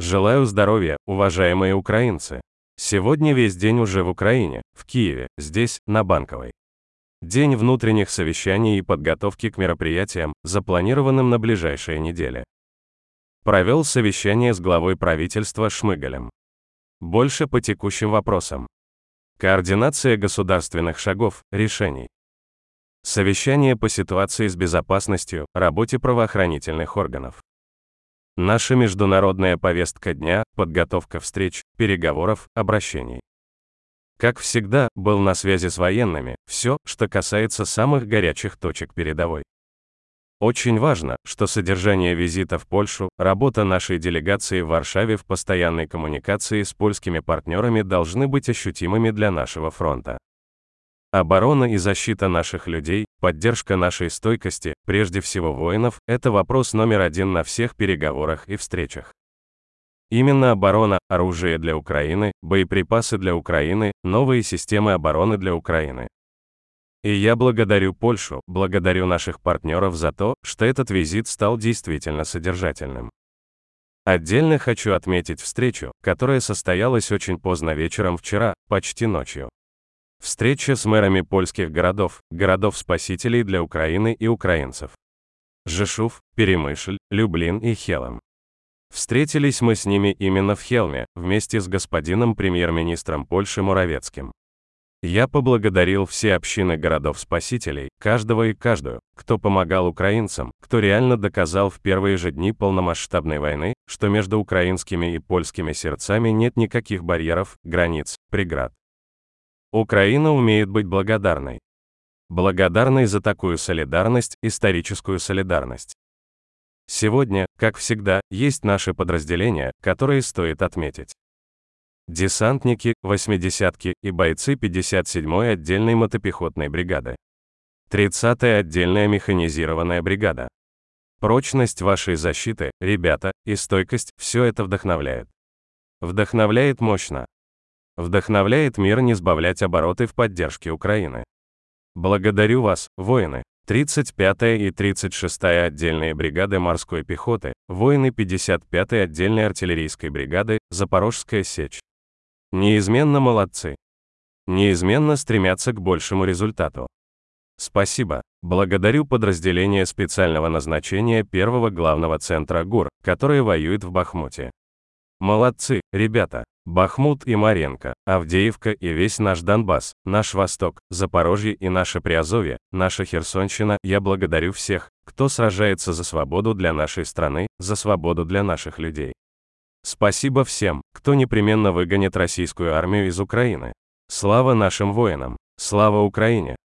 Желаю здоровья, уважаемые украинцы. Сегодня весь день уже в Украине, в Киеве, здесь, на Банковой. День внутренних совещаний и подготовки к мероприятиям, запланированным на ближайшие недели. Провел совещание с главой правительства Шмыгалем. Больше по текущим вопросам. Координация государственных шагов, решений. Совещание по ситуации с безопасностью, работе правоохранительных органов. Наша международная повестка дня, подготовка встреч, переговоров, обращений. Как всегда, был на связи с военными, все, что касается самых горячих точек передовой. Очень важно, что содержание визита в Польшу, работа нашей делегации в Варшаве в постоянной коммуникации с польскими партнерами должны быть ощутимыми для нашего фронта. Оборона и защита наших людей, поддержка нашей стойкости, прежде всего воинов, это вопрос номер один на всех переговорах и встречах. Именно оборона, оружие для Украины, боеприпасы для Украины, новые системы обороны для Украины. И я благодарю Польшу, благодарю наших партнеров за то, что этот визит стал действительно содержательным. Отдельно хочу отметить встречу, которая состоялась очень поздно вечером вчера, почти ночью. Встреча с мэрами польских городов, городов-спасителей для Украины и украинцев. Жешув, Перемышль, Люблин и Хелм. Встретились мы с ними именно в Хелме, вместе с господином премьер-министром Польши Муравецким. Я поблагодарил все общины городов-спасителей, каждого и каждую, кто помогал украинцам, кто реально доказал в первые же дни полномасштабной войны, что между украинскими и польскими сердцами нет никаких барьеров, границ, преград. Украина умеет быть благодарной. Благодарной за такую солидарность, историческую солидарность. Сегодня, как всегда, есть наши подразделения, которые стоит отметить. Десантники, восьмидесятки и бойцы 57-й отдельной мотопехотной бригады. 30-я отдельная механизированная бригада. Прочность вашей защиты, ребята, и стойкость – все это вдохновляет. Вдохновляет мощно. Вдохновляет мир не сбавлять обороты в поддержке Украины. Благодарю вас, воины. 35-я и 36-я отдельные бригады морской пехоты, воины 55-й отдельной артиллерийской бригады, Запорожская сечь. Неизменно молодцы. Неизменно стремятся к большему результату. Спасибо. Благодарю подразделение специального назначения первого главного центра ГУР, которое воюет в Бахмуте. Молодцы, ребята. Бахмут и Маренко, Авдеевка и весь наш Донбасс, наш Восток, Запорожье и наше Приазовье, наша Херсонщина, я благодарю всех, кто сражается за свободу для нашей страны, за свободу для наших людей. Спасибо всем, кто непременно выгонит российскую армию из Украины. Слава нашим воинам! Слава Украине!